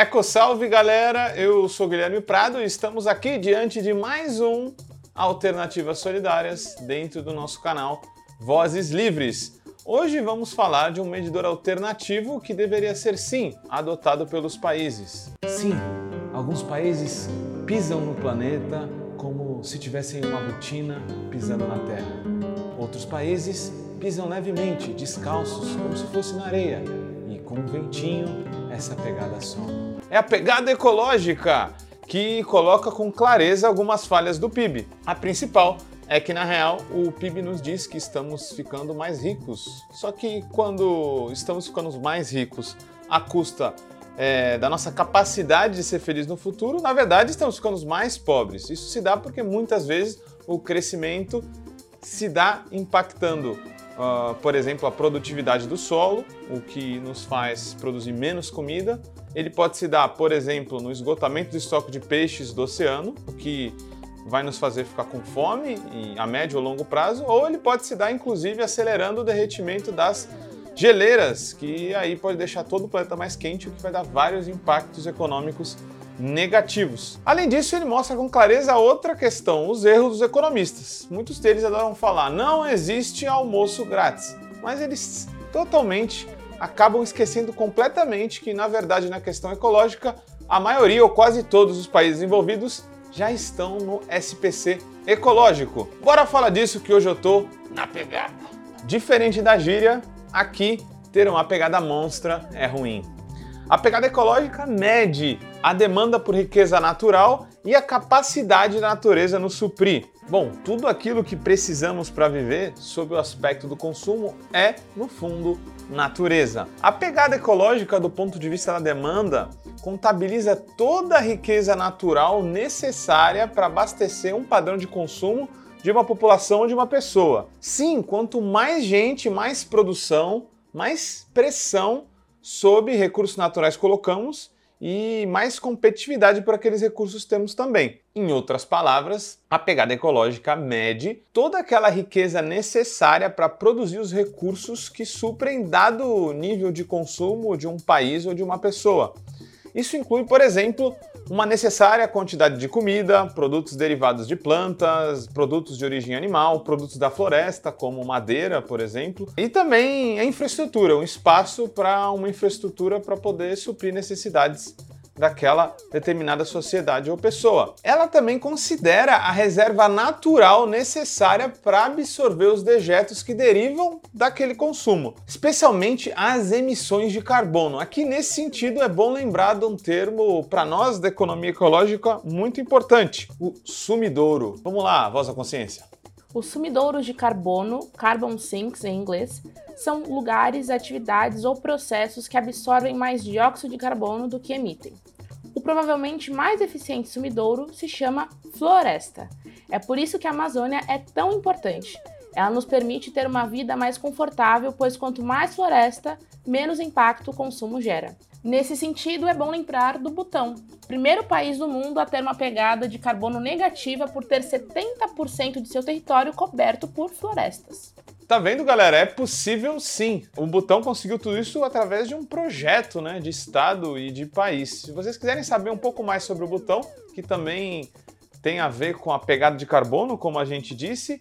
Eco salve galera, eu sou Guilherme Prado e estamos aqui diante de mais um Alternativas Solidárias dentro do nosso canal Vozes Livres. Hoje vamos falar de um medidor alternativo que deveria ser sim adotado pelos países. Sim, alguns países pisam no planeta como se tivessem uma rotina pisando na Terra. Outros países pisam levemente, descalços, como se fosse na areia, e com um ventinho essa pegada some. É a pegada ecológica que coloca com clareza algumas falhas do PIB. A principal é que na real o PIB nos diz que estamos ficando mais ricos. Só que quando estamos ficando mais ricos à custa é, da nossa capacidade de ser feliz no futuro, na verdade estamos ficando mais pobres. Isso se dá porque muitas vezes o crescimento se dá impactando, uh, por exemplo, a produtividade do solo, o que nos faz produzir menos comida. Ele pode se dar, por exemplo, no esgotamento do estoque de peixes do oceano, o que vai nos fazer ficar com fome a médio ou longo prazo, ou ele pode se dar, inclusive, acelerando o derretimento das geleiras, que aí pode deixar todo o planeta mais quente, o que vai dar vários impactos econômicos negativos. Além disso, ele mostra com clareza outra questão, os erros dos economistas. Muitos deles adoram falar, não existe almoço grátis, mas eles totalmente acabam esquecendo completamente que, na verdade, na questão ecológica, a maioria ou quase todos os países envolvidos já estão no SPC ecológico. Bora falar disso que hoje eu tô na pegada. Diferente da gíria, Aqui, ter uma pegada monstra é ruim. A pegada ecológica mede a demanda por riqueza natural e a capacidade da natureza nos suprir. Bom, tudo aquilo que precisamos para viver, sob o aspecto do consumo, é, no fundo, natureza. A pegada ecológica, do ponto de vista da demanda, contabiliza toda a riqueza natural necessária para abastecer um padrão de consumo de uma população ou de uma pessoa. Sim, quanto mais gente, mais produção, mais pressão sobre recursos naturais colocamos e mais competitividade por aqueles recursos temos também. Em outras palavras, a pegada ecológica mede toda aquela riqueza necessária para produzir os recursos que suprem dado nível de consumo de um país ou de uma pessoa. Isso inclui, por exemplo, uma necessária quantidade de comida, produtos derivados de plantas, produtos de origem animal, produtos da floresta, como madeira, por exemplo, e também a infraestrutura, um espaço para uma infraestrutura para poder suprir necessidades daquela determinada sociedade ou pessoa. Ela também considera a reserva natural necessária para absorver os dejetos que derivam daquele consumo, especialmente as emissões de carbono. Aqui nesse sentido é bom lembrar de um termo para nós da economia ecológica muito importante, o sumidouro. Vamos lá, voz da consciência. Os sumidouros de carbono, carbon sinks em inglês, são lugares, atividades ou processos que absorvem mais dióxido de carbono do que emitem. O provavelmente mais eficiente sumidouro se chama floresta. É por isso que a Amazônia é tão importante. Ela nos permite ter uma vida mais confortável, pois quanto mais floresta, menos impacto o consumo gera. Nesse sentido, é bom lembrar do Butão, primeiro país do mundo a ter uma pegada de carbono negativa por ter 70% de seu território coberto por florestas. Tá vendo, galera? É possível sim. O Butão conseguiu tudo isso através de um projeto né, de Estado e de país. Se vocês quiserem saber um pouco mais sobre o Butão, que também tem a ver com a pegada de carbono, como a gente disse,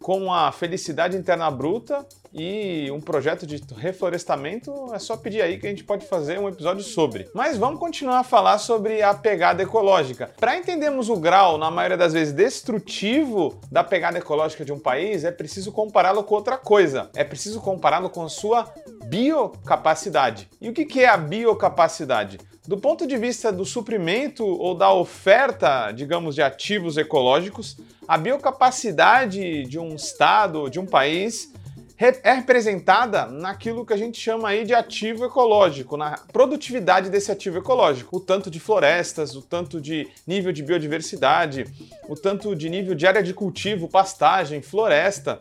com a felicidade interna bruta e um projeto de reflorestamento, é só pedir aí que a gente pode fazer um episódio sobre. Mas vamos continuar a falar sobre a pegada ecológica. Para entendermos o grau, na maioria das vezes, destrutivo da pegada ecológica de um país, é preciso compará-lo com outra coisa. É preciso compará-lo com a sua biocapacidade. E o que é a biocapacidade? Do ponto de vista do suprimento ou da oferta, digamos, de ativos ecológicos, a biocapacidade de um estado, de um país, é representada naquilo que a gente chama aí de ativo ecológico, na produtividade desse ativo ecológico. O tanto de florestas, o tanto de nível de biodiversidade, o tanto de nível de área de cultivo, pastagem, floresta,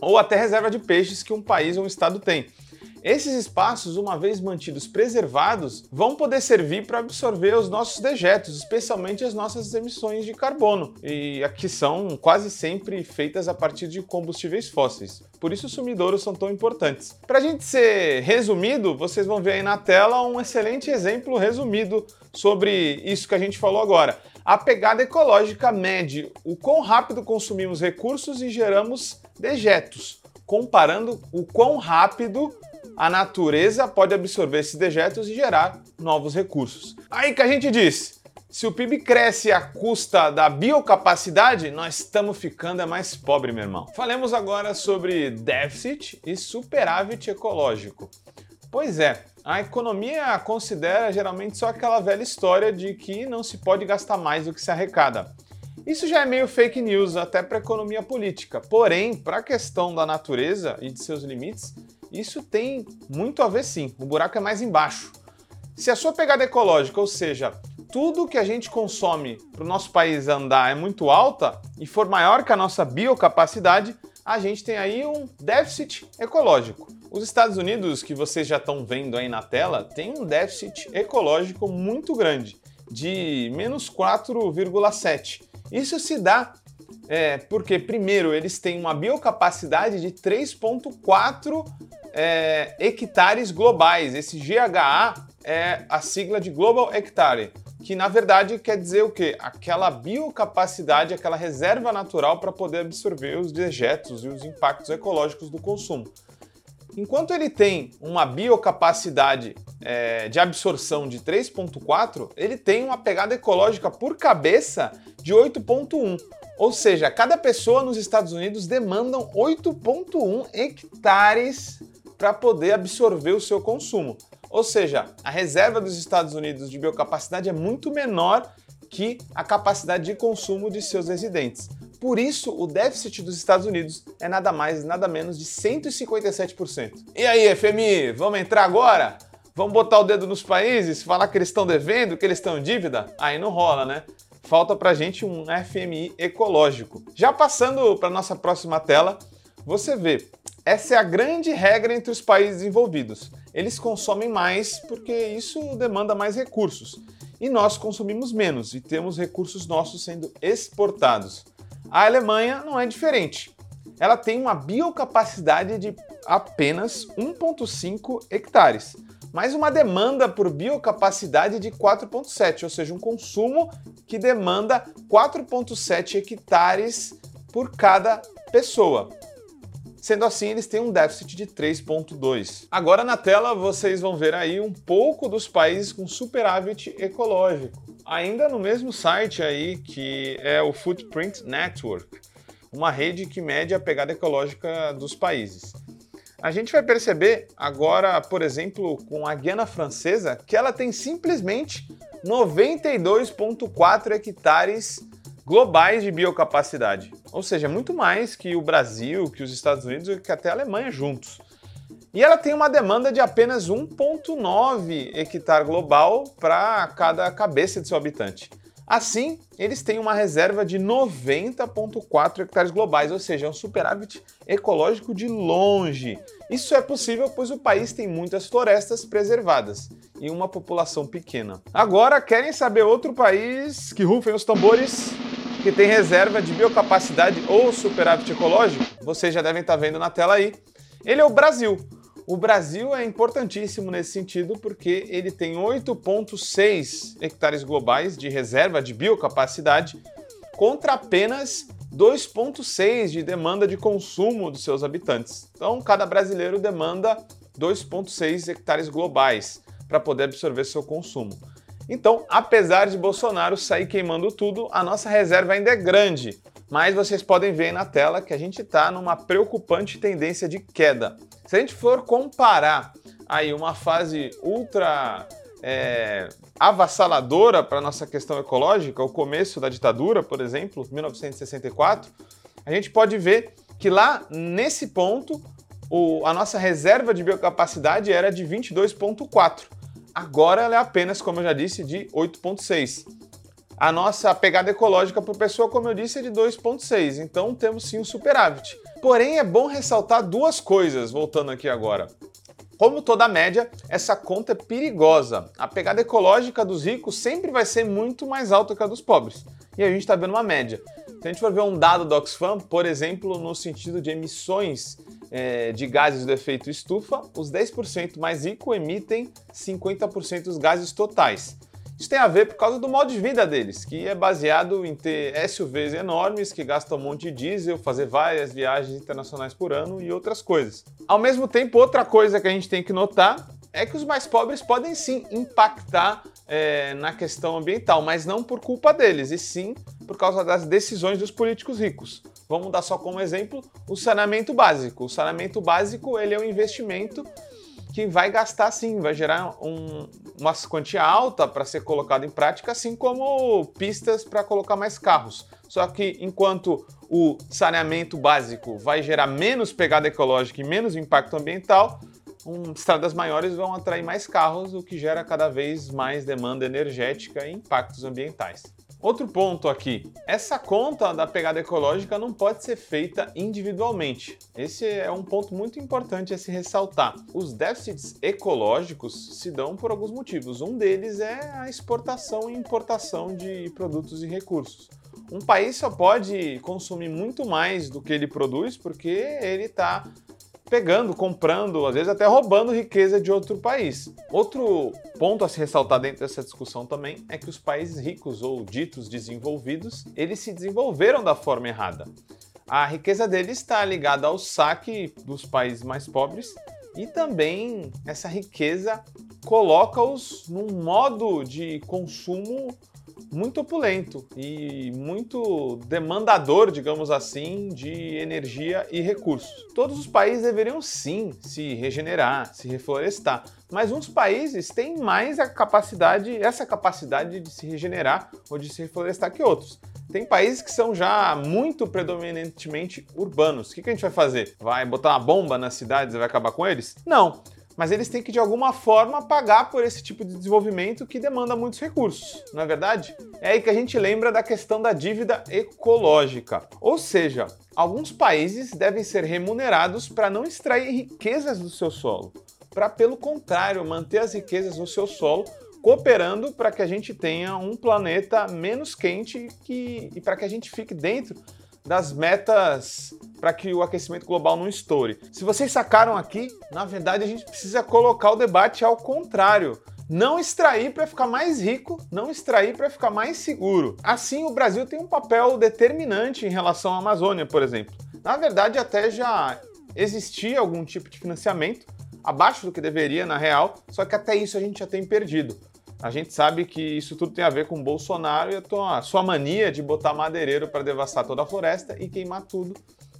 ou até reserva de peixes que um país ou um estado tem. Esses espaços, uma vez mantidos preservados, vão poder servir para absorver os nossos dejetos, especialmente as nossas emissões de carbono, e aqui são quase sempre feitas a partir de combustíveis fósseis. Por isso os sumidouros são tão importantes. Para a gente ser resumido, vocês vão ver aí na tela um excelente exemplo resumido sobre isso que a gente falou agora. A pegada ecológica mede o quão rápido consumimos recursos e geramos dejetos, comparando o quão rápido a natureza pode absorver esses dejetos e gerar novos recursos. Aí que a gente diz, se o PIB cresce à custa da biocapacidade, nós estamos ficando mais pobre, meu irmão. Falemos agora sobre déficit e superávit ecológico. Pois é, a economia considera geralmente só aquela velha história de que não se pode gastar mais do que se arrecada. Isso já é meio fake news até para a economia política. Porém, para a questão da natureza e de seus limites, isso tem muito a ver sim. O buraco é mais embaixo. Se a sua pegada ecológica, ou seja, tudo que a gente consome para o nosso país andar é muito alta e for maior que a nossa biocapacidade, a gente tem aí um déficit ecológico. Os Estados Unidos, que vocês já estão vendo aí na tela, tem um déficit ecológico muito grande, de menos 4,7. Isso se dá é, porque, primeiro, eles têm uma biocapacidade de 3,4 é, hectares globais. Esse GHA é a sigla de Global Hectare, que na verdade quer dizer o quê? Aquela biocapacidade, aquela reserva natural para poder absorver os dejetos e os impactos ecológicos do consumo. Enquanto ele tem uma biocapacidade é, de absorção de 3,4, ele tem uma pegada ecológica por cabeça de 8,1. Ou seja, cada pessoa nos Estados Unidos demandam 8,1 hectares para poder absorver o seu consumo. Ou seja, a reserva dos Estados Unidos de biocapacidade é muito menor que a capacidade de consumo de seus residentes. Por isso, o déficit dos Estados Unidos é nada mais, nada menos de 157%. E aí, FMI, vamos entrar agora? Vamos botar o dedo nos países, falar que eles estão devendo, que eles estão em dívida? Aí não rola, né? Falta pra gente um FMI ecológico. Já passando para nossa próxima tela, você vê, essa é a grande regra entre os países envolvidos. Eles consomem mais porque isso demanda mais recursos. E nós consumimos menos e temos recursos nossos sendo exportados. A Alemanha não é diferente. Ela tem uma biocapacidade de apenas 1,5 hectares, mas uma demanda por biocapacidade de 4,7, ou seja, um consumo que demanda 4,7 hectares por cada pessoa. Sendo assim, eles têm um déficit de 3,2. Agora na tela vocês vão ver aí um pouco dos países com superávit ecológico ainda no mesmo site aí que é o Footprint Network, uma rede que mede a pegada ecológica dos países. A gente vai perceber agora, por exemplo, com a Guiana Francesa, que ela tem simplesmente 92,4 hectares globais de biocapacidade. Ou seja, muito mais que o Brasil, que os Estados Unidos e que até a Alemanha juntos. E ela tem uma demanda de apenas 1,9 hectare global para cada cabeça de seu habitante. Assim, eles têm uma reserva de 90,4 hectares globais, ou seja, é um superávit ecológico de longe. Isso é possível pois o país tem muitas florestas preservadas e uma população pequena. Agora, querem saber outro país que rufem os tambores? Que tem reserva de biocapacidade ou superávit ecológico? Vocês já devem estar vendo na tela aí. Ele é o Brasil. O Brasil é importantíssimo nesse sentido porque ele tem 8,6 hectares globais de reserva de biocapacidade contra apenas 2,6 de demanda de consumo dos seus habitantes. Então, cada brasileiro demanda 2,6 hectares globais para poder absorver seu consumo. Então, apesar de Bolsonaro sair queimando tudo, a nossa reserva ainda é grande. Mas vocês podem ver na tela que a gente está numa preocupante tendência de queda. Se a gente for comparar aí uma fase ultra é, avassaladora para nossa questão ecológica, o começo da ditadura, por exemplo, 1964, a gente pode ver que lá nesse ponto o, a nossa reserva de biocapacidade era de 22,4. Agora ela é apenas, como eu já disse, de 8,6. A nossa pegada ecológica por pessoa, como eu disse, é de 2,6. Então temos sim um superávit. Porém, é bom ressaltar duas coisas, voltando aqui agora. Como toda média, essa conta é perigosa. A pegada ecológica dos ricos sempre vai ser muito mais alta que a dos pobres. E a gente está vendo uma média. Se a gente for ver um dado do Oxfam, por exemplo, no sentido de emissões é, de gases do efeito estufa, os 10% mais ricos emitem 50% dos gases totais. Isso tem a ver por causa do modo de vida deles, que é baseado em ter SUVs enormes que gastam um monte de diesel, fazer várias viagens internacionais por ano e outras coisas. Ao mesmo tempo, outra coisa que a gente tem que notar é que os mais pobres podem sim impactar é, na questão ambiental, mas não por culpa deles, e sim por causa das decisões dos políticos ricos. Vamos dar só como exemplo o saneamento básico. O saneamento básico ele é um investimento que vai gastar sim, vai gerar um, uma quantia alta para ser colocado em prática, assim como pistas para colocar mais carros. Só que enquanto o saneamento básico vai gerar menos pegada ecológica e menos impacto ambiental, um, estradas maiores vão atrair mais carros, o que gera cada vez mais demanda energética e impactos ambientais. Outro ponto aqui, essa conta da pegada ecológica não pode ser feita individualmente. Esse é um ponto muito importante a se ressaltar. Os déficits ecológicos se dão por alguns motivos. Um deles é a exportação e importação de produtos e recursos. Um país só pode consumir muito mais do que ele produz porque ele está pegando, comprando, às vezes até roubando riqueza de outro país. Outro ponto a se ressaltar dentro dessa discussão também é que os países ricos ou ditos desenvolvidos, eles se desenvolveram da forma errada. A riqueza deles está ligada ao saque dos países mais pobres e também essa riqueza coloca-os num modo de consumo muito opulento e muito demandador, digamos assim, de energia e recursos. Todos os países deveriam sim se regenerar, se reflorestar, mas uns países têm mais a capacidade, essa capacidade de se regenerar ou de se reflorestar que outros. Tem países que são já muito predominantemente urbanos. O que a gente vai fazer? Vai botar uma bomba nas cidades e vai acabar com eles? Não mas eles têm que de alguma forma pagar por esse tipo de desenvolvimento que demanda muitos recursos, não é verdade? É aí que a gente lembra da questão da dívida ecológica. Ou seja, alguns países devem ser remunerados para não extrair riquezas do seu solo, para, pelo contrário, manter as riquezas no seu solo cooperando para que a gente tenha um planeta menos quente que, e para que a gente fique dentro das metas para que o aquecimento global não estoure. Se vocês sacaram aqui, na verdade a gente precisa colocar o debate ao contrário. Não extrair para ficar mais rico, não extrair para ficar mais seguro. Assim, o Brasil tem um papel determinante em relação à Amazônia, por exemplo. Na verdade, até já existia algum tipo de financiamento, abaixo do que deveria, na real, só que até isso a gente já tem perdido. A gente sabe que isso tudo tem a ver com Bolsonaro e a, tua, sua mania de botar madeireiro para devastar toda a floresta e queimar tudo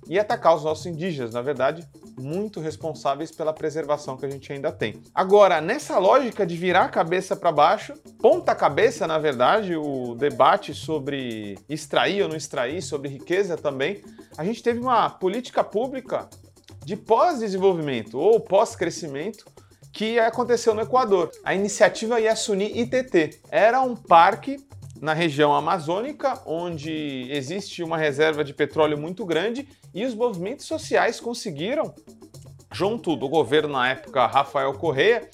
e atacar os nossos indígenas, na verdade, muito responsáveis pela preservação que a gente ainda tem. Agora, nessa lógica de virar a cabeça para baixo, ponta cabeça, na verdade, o debate sobre extrair ou não extrair, sobre riqueza também, a gente teve uma política pública de pós-desenvolvimento ou pós-crescimento que aconteceu no Equador. A iniciativa Yasuni ITT era um parque na região amazônica, onde existe uma reserva de petróleo muito grande e os movimentos sociais conseguiram, junto do governo na época Rafael Correa,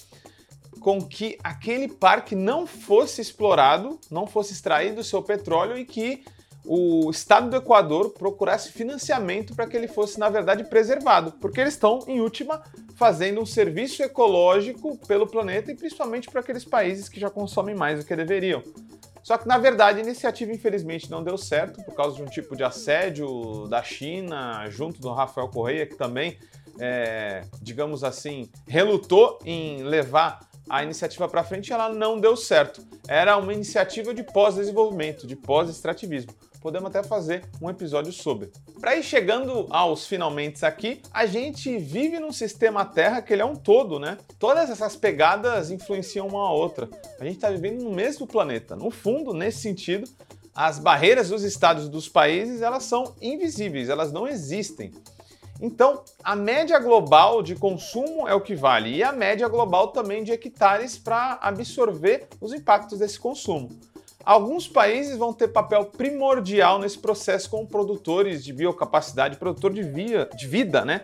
com que aquele parque não fosse explorado, não fosse extraído o seu petróleo e que o Estado do Equador procurasse financiamento para que ele fosse, na verdade, preservado, porque eles estão, em última, fazendo um serviço ecológico pelo planeta e principalmente para aqueles países que já consomem mais do que deveriam. Só que, na verdade, a iniciativa, infelizmente, não deu certo por causa de um tipo de assédio da China, junto do Rafael Correia, que também, é, digamos assim, relutou em levar a iniciativa para frente, ela não deu certo. Era uma iniciativa de pós-desenvolvimento, de pós-extrativismo podemos até fazer um episódio sobre. Para ir chegando aos finalmente aqui, a gente vive num sistema Terra que ele é um todo, né? Todas essas pegadas influenciam uma a outra. A gente está vivendo no mesmo planeta. No fundo, nesse sentido, as barreiras dos estados dos países elas são invisíveis, elas não existem. Então, a média global de consumo é o que vale e a média global também de hectares para absorver os impactos desse consumo. Alguns países vão ter papel primordial nesse processo como produtores de biocapacidade, produtor de, via, de vida, né?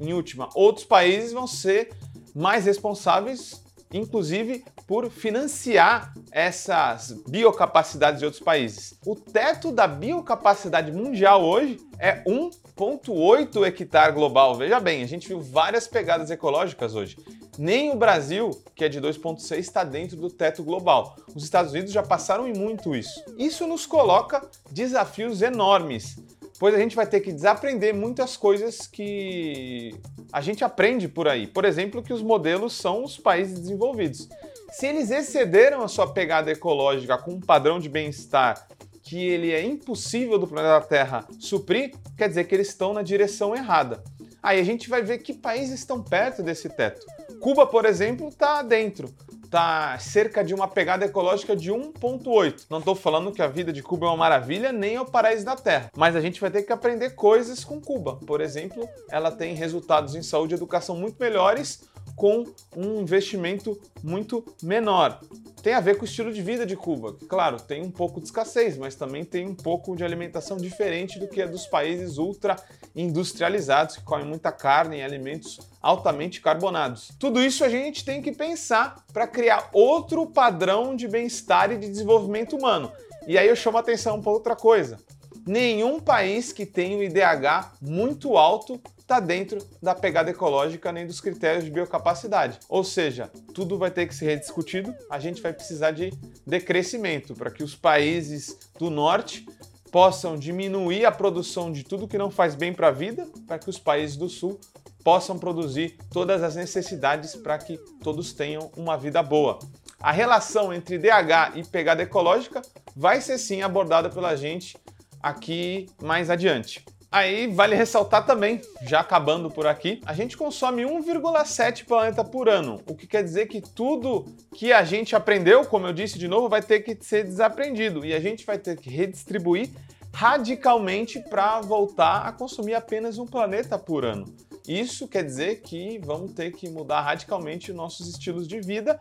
Em última, outros países vão ser mais responsáveis, inclusive por financiar essas biocapacidades de outros países. O teto da biocapacidade mundial hoje é 1,8 hectare global. Veja bem, a gente viu várias pegadas ecológicas hoje. Nem o Brasil, que é de 2,6, está dentro do teto global. Os Estados Unidos já passaram em muito isso. Isso nos coloca desafios enormes pois a gente vai ter que desaprender muitas coisas que a gente aprende por aí. Por exemplo, que os modelos são os países desenvolvidos. Se eles excederam a sua pegada ecológica com um padrão de bem-estar que ele é impossível do planeta Terra suprir, quer dizer que eles estão na direção errada. Aí a gente vai ver que países estão perto desse teto. Cuba, por exemplo, está dentro está cerca de uma pegada ecológica de 1,8. Não estou falando que a vida de Cuba é uma maravilha, nem é o paraíso da Terra, mas a gente vai ter que aprender coisas com Cuba. Por exemplo, ela tem resultados em saúde e educação muito melhores com um investimento muito menor. Tem a ver com o estilo de vida de Cuba. Claro, tem um pouco de escassez, mas também tem um pouco de alimentação diferente do que a dos países ultra industrializados, que comem muita carne e alimentos altamente carbonados. Tudo isso a gente tem que pensar para criar outro padrão de bem-estar e de desenvolvimento humano. E aí eu chamo a atenção para outra coisa. Nenhum país que tem o IDH muito alto está dentro da pegada ecológica nem dos critérios de biocapacidade. Ou seja, tudo vai ter que ser rediscutido, a gente vai precisar de decrescimento para que os países do norte possam diminuir a produção de tudo que não faz bem para a vida, para que os países do sul possam produzir todas as necessidades para que todos tenham uma vida boa. A relação entre DH e pegada ecológica vai ser sim abordada pela gente aqui mais adiante. Aí vale ressaltar também, já acabando por aqui, a gente consome 1,7 planeta por ano, o que quer dizer que tudo que a gente aprendeu, como eu disse de novo, vai ter que ser desaprendido e a gente vai ter que redistribuir radicalmente para voltar a consumir apenas um planeta por ano. Isso quer dizer que vamos ter que mudar radicalmente os nossos estilos de vida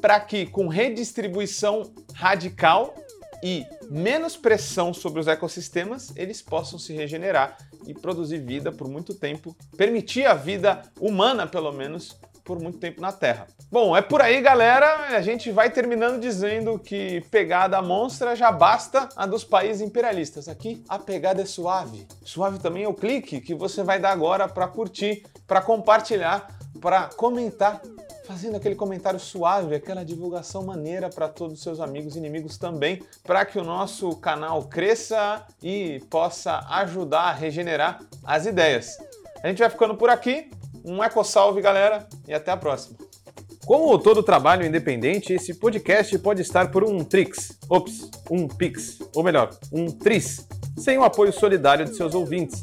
para que, com redistribuição radical, e menos pressão sobre os ecossistemas, eles possam se regenerar e produzir vida por muito tempo, permitir a vida humana, pelo menos, por muito tempo na Terra. Bom, é por aí, galera. A gente vai terminando dizendo que pegada monstra já basta a dos países imperialistas. Aqui a pegada é suave. Suave também é o clique que você vai dar agora para curtir, para compartilhar, para comentar fazendo aquele comentário suave, aquela divulgação maneira para todos os seus amigos e inimigos também, para que o nosso canal cresça e possa ajudar a regenerar as ideias. A gente vai ficando por aqui. Um eco salve, galera, e até a próxima. Como todo trabalho independente, esse podcast pode estar por um Trix, ops, um Pix, ou melhor, um Tris, sem o apoio solidário de seus ouvintes.